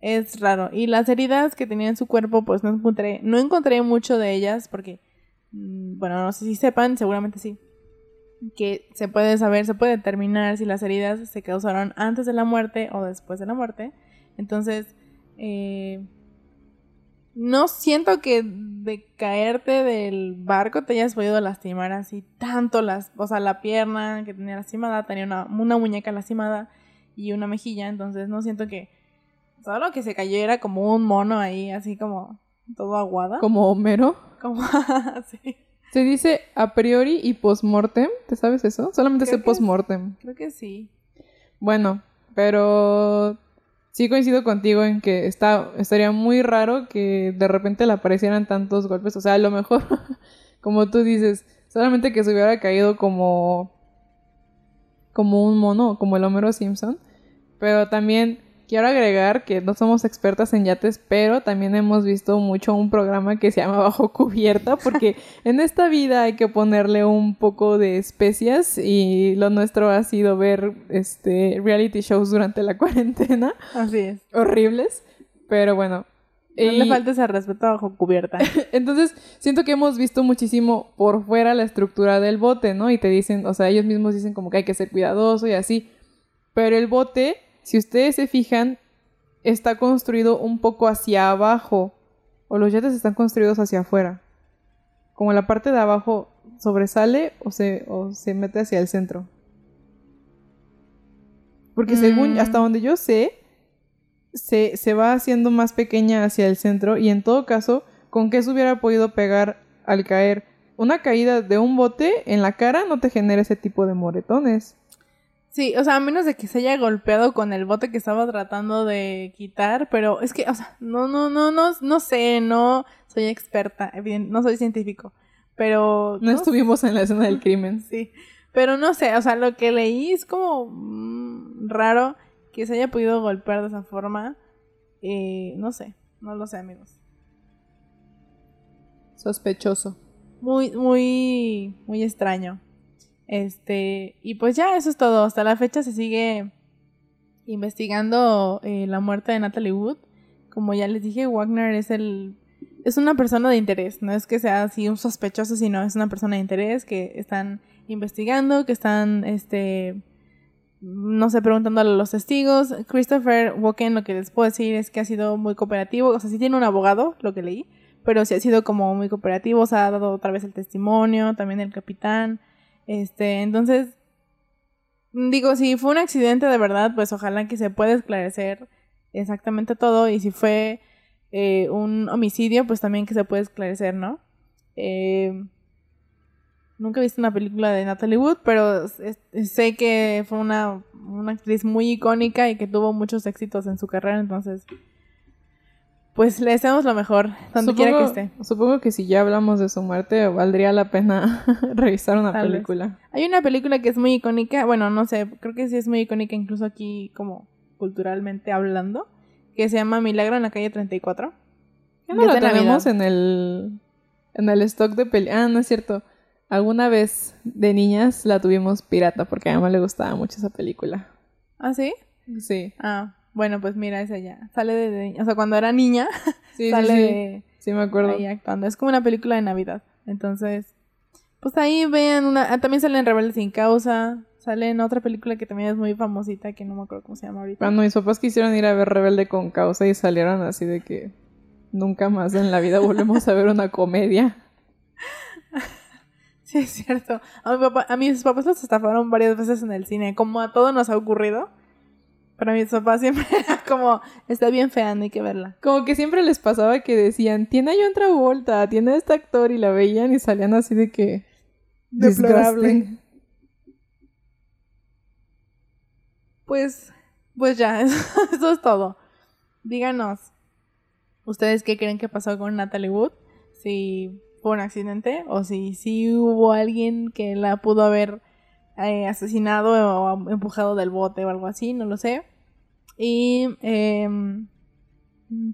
es raro. Y las heridas que tenía en su cuerpo, pues no encontré, no encontré mucho de ellas porque, mm, bueno, no sé si sepan, seguramente sí, que se puede saber, se puede determinar si las heridas se causaron antes de la muerte o después de la muerte. Entonces, eh, no siento que de caerte del barco te hayas podido lastimar así tanto las, o sea, la pierna que tenía lastimada, tenía una, una muñeca lastimada y una mejilla, entonces no siento que solo que se cayó era como un mono ahí, así como todo aguada. Como Homero. Como [LAUGHS] sí. Se dice a priori y postmortem, ¿te sabes eso? Solamente Creo sé postmortem. Creo que sí. Bueno, pero sí coincido contigo en que está, estaría muy raro que de repente le aparecieran tantos golpes. O sea, a lo mejor, [LAUGHS] como tú dices, solamente que se hubiera caído como, como un mono, como el Homero Simpson. Pero también quiero agregar que no somos expertas en yates, pero también hemos visto mucho un programa que se llama Bajo Cubierta, porque [LAUGHS] en esta vida hay que ponerle un poco de especias y lo nuestro ha sido ver este reality shows durante la [LAUGHS] cuarentena, Así es. horribles, pero bueno. No Y le faltes al respeto bajo cubierta. [LAUGHS] entonces, siento que hemos visto muchísimo por fuera la estructura del bote, ¿no? Y te dicen, o sea, ellos mismos dicen como que hay que ser cuidadoso y así. Pero el bote, si ustedes se fijan, está construido un poco hacia abajo. O los yates están construidos hacia afuera. Como la parte de abajo sobresale o se, o se mete hacia el centro. Porque según, Mm. hasta donde yo sé, se, se va haciendo más pequeña hacia el centro y en todo caso, ¿con qué se hubiera podido pegar al caer? Una caída de un bote en la cara no te genera ese tipo de moretones. Sí, o sea, a menos de que se haya golpeado con el bote que estaba tratando de quitar, pero es que, o sea, no, no, no, no, no sé, no soy experta, no soy científico, pero... No estuvimos en la escena del [LAUGHS] crimen. Sí, pero no sé, o sea, lo que leí es como mm, raro que se haya podido golpear de esa forma. Eh, no sé, no lo sé, amigos. Sospechoso. Muy, muy, muy extraño. Este, y pues ya, eso es todo. Hasta la fecha se sigue investigando eh, la muerte de Natalie Wood. Como ya les dije, Wagner es el es una persona de interés, no es que sea así un sospechoso, sino es una persona de interés que están investigando, que están este no sé, preguntándole a los testigos. Christopher Walken lo que les puedo decir es que ha sido muy cooperativo, o sea, sí tiene un abogado, lo que leí, pero sí ha sido como muy cooperativo, o sea, ha dado otra vez el testimonio, también el capitán. Este, entonces, digo, si fue un accidente de verdad, pues ojalá que se pueda esclarecer exactamente todo. Y si fue eh, un homicidio, pues también que se pueda esclarecer, ¿no? Eh, nunca he visto una película de Natalie Wood, pero sé que fue una, una actriz muy icónica y que tuvo muchos éxitos en su carrera, entonces pues le deseamos lo mejor, donde quiera que esté. Supongo que si ya hablamos de su muerte, valdría la pena [LAUGHS] revisar una Tal vez. película. Hay una película que es muy icónica, bueno, no sé, creo que sí es muy icónica incluso aquí como culturalmente hablando, que se llama Milagro en la calle 34. ¿Ya no de tenemos en el, en el stock de peli? Ah, no es cierto. Alguna vez de niñas la tuvimos pirata porque a mi mamá le gustaba mucho esa película. ¿Ah, sí? Sí. Ah, bueno, pues mira, esa ya. Sale de, o sea, cuando era niña, [LAUGHS] Sí, sí, sale sí. de Sí, me acuerdo. ahí actuando. Es como una película de Navidad. Entonces, pues ahí vean una, ah, también sale en Rebelde sin causa, sale en otra película que también es muy famosita, que no me acuerdo cómo se llama ahorita. Cuando mis papás quisieron ir a ver Rebelde con causa y salieron así de que nunca más en la vida volvemos a ver una comedia. [LAUGHS] Sí, es cierto. A, mi papá, a mis papás los estafaron varias veces en el cine, como a todos nos ha ocurrido. Pero a mis papás siempre [LAUGHS] era como, está bien fea, no hay que verla. Como que siempre les pasaba que decían, tiene a John Travolta, tiene a este actor y la veían y salían así de que... Deplorable. disgusting. Pues, pues ya, [LAUGHS] eso, eso es todo. Díganos, ¿ustedes qué creen que pasó con Natalie Wood? Si fue un accidente o si sí hubo alguien que la pudo haber eh, asesinado o empujado del bote o algo así, no lo sé. Y em,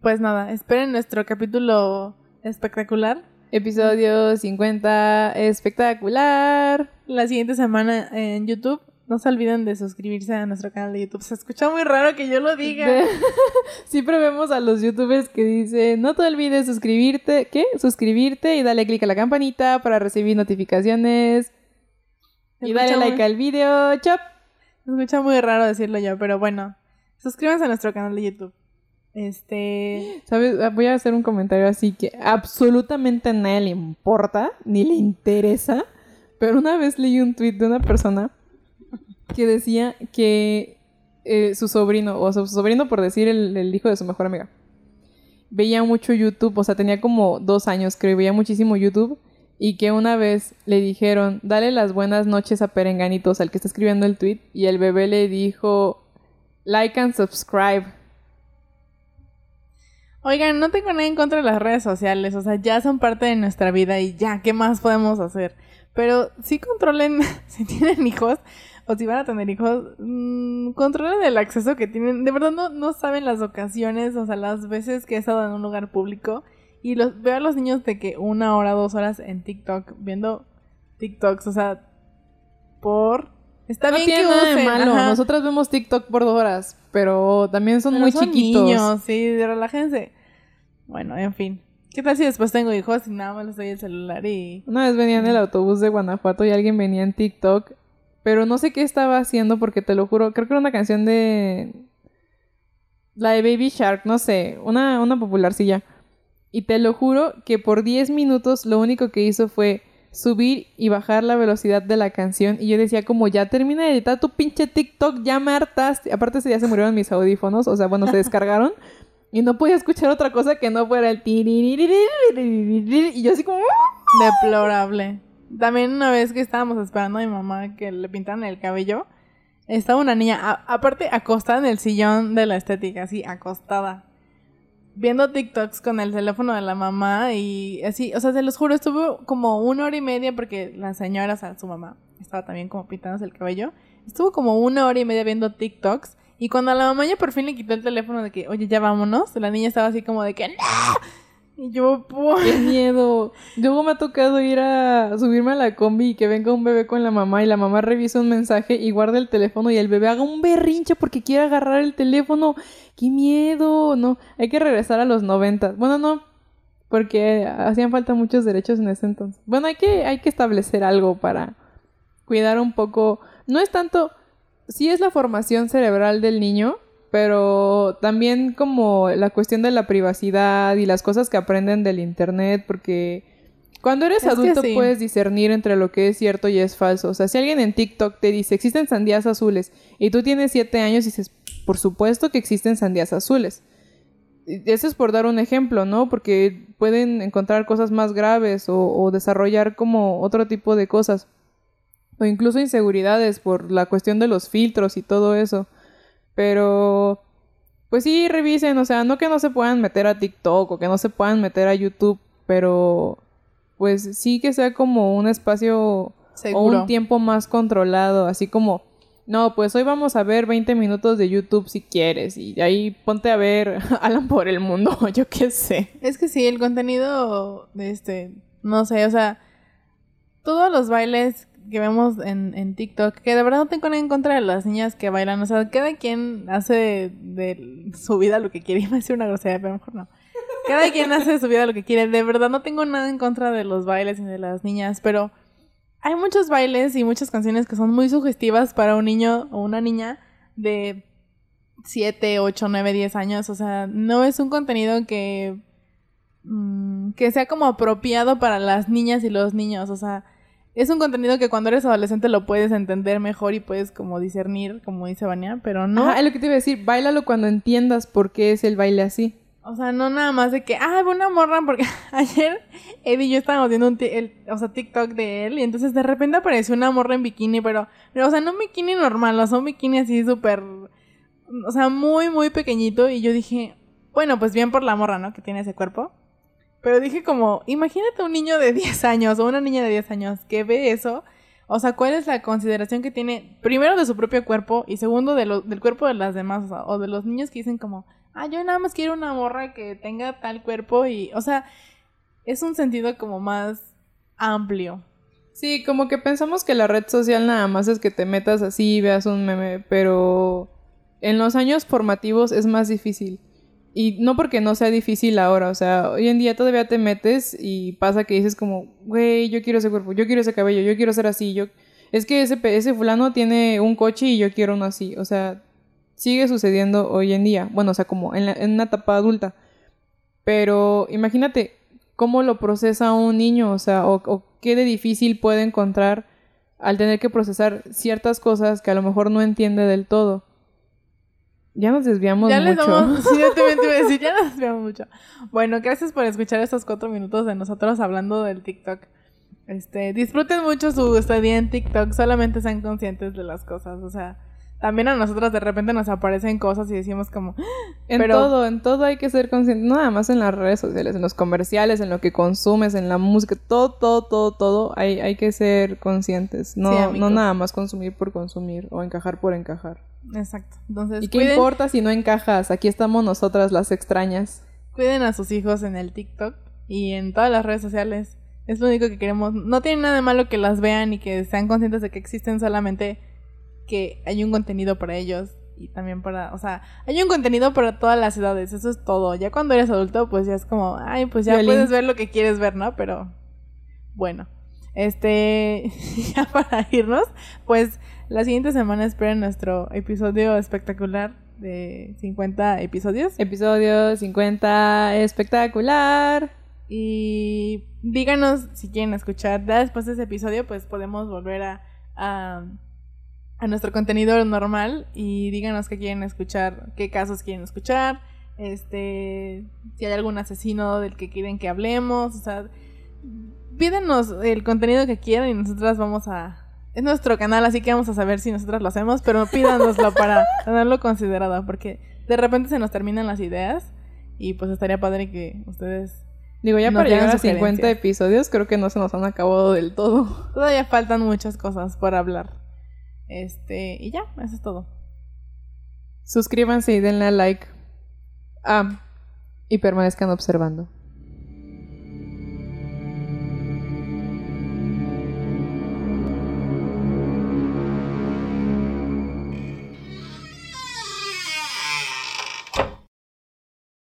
pues nada, esperen nuestro capítulo espectacular Episodio 50, espectacular. la siguiente semana en YouTube. No se olviden de suscribirse a nuestro canal de YouTube. Se escucha muy raro que yo lo diga. De- [LAUGHS] Siempre vemos a los youtubers que dicen, no te olvides suscribirte, ¿qué? Suscribirte y dale click a la campanita para recibir notificaciones. Se Y dale like al video, chop. Se escucha muy raro decirlo yo, pero bueno. Suscríbanse a nuestro canal de YouTube. Este. ¿Sabes? Voy a hacer un comentario así que absolutamente a nadie le importa, ni le interesa. Pero una vez leí un tweet de una persona que decía que eh, su sobrino, o su sobrino por decir el, hijo de su mejor amiga, veía mucho YouTube, o sea, tenía como dos años, creo, veía muchísimo YouTube. Y que una vez le dijeron, dale las buenas noches a Perenganitos, al que está escribiendo el tweet. Y el bebé le dijo, like and subscribe. Oigan, no tengo nada en contra de las redes sociales. O sea, ya son parte de nuestra vida y ya, ¿qué más podemos hacer? Pero sí controlen, [LAUGHS] si tienen hijos o si van a tener hijos, mm, controlen el acceso que tienen. De verdad no, no saben las ocasiones, o sea, las veces que he estado en un lugar público y los veo a los niños de que una hora, dos horas en TikTok viendo TikToks, o sea, por... Está no bien tiene que nada de malo. ajá. Nosotras vemos TikTok por dos horas, pero también son Pero muy son chiquitos. niños, sí, relájense. Bueno, en fin. ¿Qué tal si después tengo hijos y nada más les doy el celular y... Una vez venía en el autobús de Guanajuato y alguien venía en TikTok, pero no sé qué estaba haciendo porque te lo juro, creo que era una canción de la de Baby Shark, no sé, una, una popularcilla. Y te lo juro que por 10 minutos lo único que hizo fue subir y bajar la velocidad de la canción. Y yo decía, como ya termina de editar tu pinche TikTok, ya me hartaste. Aparte, ese día se murieron mis audífonos, o sea, bueno, se descargaron. [LAUGHS] y no podía escuchar otra cosa que no fuera el Y yo así como... Ah". Deplorable. También una vez que estábamos esperando a mi mamá que le pintaran el cabello, estaba una niña, a, aparte acostada en el sillón de la estética, así acostada. Viendo TikToks con el teléfono de la mamá y así, o sea, se los juro, estuvo como una hora y media porque la señora, o sea, su mamá, estaba también como pintándose el cabello. Estuvo como una hora y media viendo TikToks y cuando la mamá ya por fin le quitó el teléfono de que, oye, ya vámonos, la niña estaba así como de que, ¡No! Y yo, pues... ¡Qué miedo! Luego me ha tocado ir a subirme a la combi y que venga un bebé con la mamá y la mamá revisa un mensaje y guarda el teléfono y el bebé haga un berrinche porque quiere agarrar el teléfono. ¡Qué miedo! No, hay que regresar a los 90. Bueno, no, porque hacían falta muchos derechos en ese entonces. Bueno, hay que, hay que establecer algo para cuidar un poco. No es tanto. Sí es la formación cerebral del niño, pero también como la cuestión de la privacidad y las cosas que aprenden del internet, porque cuando eres Es adulto sí. puedes discernir entre lo que es cierto y es falso. O sea, si alguien en TikTok te dice existen sandías azules y tú tienes siete años y dices, por supuesto que existen sandías azules. Eso es por dar un ejemplo, ¿no? Porque pueden encontrar cosas más graves o, o desarrollar como otro tipo de cosas. O incluso inseguridades por la cuestión de los filtros y todo eso. Pero pues sí, revisen, o sea, no que no se puedan meter a TikTok o que no se puedan meter a YouTube, pero pues sí que sea como un espacio o un tiempo más controlado, así como, no, pues hoy vamos a ver 20 minutos de YouTube si quieres y ahí ponte a ver [LAUGHS] Alan por el mundo, [LAUGHS] yo qué sé. Es que sí, el contenido, de este, no sé, o sea, todos los bailes que vemos en, en TikTok, que de verdad no tengo nada en contra de las niñas que bailan, o sea, cada quien hace de, su vida lo que quiere, [LAUGHS] iba a decir una grosería, pero mejor no. Cada quien hace de su vida lo que quiere, de verdad no tengo nada en contra de los bailes y de las niñas, pero hay muchos bailes y muchas canciones que son muy sugestivas para un niño o una niña de 7, 8, 9, 10 años, o sea, no es un contenido que mm, que sea como apropiado para las niñas y los niños, o sea, es un contenido que cuando eres adolescente lo puedes entender mejor y puedes como discernir, como dice Vania, pero no, Ajá, es lo que te iba a decir, bailalo cuando entiendas por qué es el baile así. o sea, no nada más de que, ah, una morra, porque [LAUGHS] ayer Eddie y yo estábamos viendo un el, o sea, TikTok de él y entonces de repente apareció una morra en bikini, pero, pero o sea, no un bikini normal, o sea, un bikini así súper, o sea, muy, muy pequeñito y yo dije, bueno, pues bien por la morra, ¿no? Que tiene ese cuerpo. Pero dije como, imagínate un niño de [LAUGHS] 10 años o una niña de 10 años que ve eso. O sea, ¿cuál es la consideración que tiene, primero de su propio cuerpo y segundo de del cuerpo de las demás? O, o de los niños que dicen como, ah, yo nada más quiero una morra que tenga tal cuerpo y, o sea, es un sentido como más amplio. Sí, como que pensamos que la red social nada más es que te metas así y veas un meme, pero en los años formativos es más difícil. Y no porque no sea difícil ahora, o sea, hoy en día todavía te metes y pasa que dices como, güey, yo quiero ese cuerpo, yo quiero ese cabello, yo quiero ser así, yo... Es que ese, ese fulano tiene un coche y yo quiero uno así, o sea, sigue sucediendo hoy en día, bueno, o sea, como en, la- en una etapa adulta. Pero imagínate cómo lo procesa un niño, o sea, o, o qué de difícil puede encontrar al tener que procesar ciertas cosas que a lo mejor no entiende del todo. Ya nos desviamos ya les mucho. damos, [LAUGHS] sí, yo también te iba a decir, ya nos vemos mucho. Bueno, gracias por escuchar estos cuatro minutos de nosotros hablando del TikTok. Este, disfruten mucho su estadía en TikTok, solamente sean conscientes de las cosas, o sea, también a nosotros de repente nos aparecen cosas y decimos como, En Pero- todo, en todo hay que ser consciente, no nada más en las redes sociales, en los comerciales, en lo que consumes, en la música, todo, todo, todo, todo, hay, hay que ser conscientes, no, Sí, no nada más consumir por consumir o encajar por encajar. exacto. Entonces, ¿Y qué importa si no encajas? Aquí estamos nosotras las extrañas. cuiden a sus hijos en el TikTok y en todas las redes sociales. Es lo único que queremos. No tiene nada de malo que las vean y que sean conscientes de que existen solamente que hay un contenido para ellos y también para, o sea, hay un contenido para todas las edades, eso es todo. Ya cuando eres adulto, pues ya es como, ay, pues ya Violín. puedes ver lo que quieres ver, ¿no? Pero bueno, este, [LAUGHS] ya para irnos, pues la siguiente semana esperen nuestro episodio espectacular de 50 episodios. Episodio 50, espectacular. Y díganos si quieren escuchar. Ya después de ese episodio, pues podemos volver a, a, a nuestro contenido normal. Y díganos qué quieren escuchar, qué casos quieren escuchar. Este, si hay algún asesino del que quieren que hablemos. O sea, pídenos el contenido que quieran y nosotras vamos a. Es nuestro canal, así que vamos a saber si nosotras lo hacemos, pero pídanoslo para tenerlo considerado, porque de repente se nos terminan las ideas y pues estaría padre que ustedes Digo, ya para llegar a 50 sugerencias. episodios, creo que no se nos han acabado del todo. Todavía faltan muchas cosas por hablar. Este, y ya, eso es todo. Suscríbanse y denle a like. Ah, y permanezcan observando.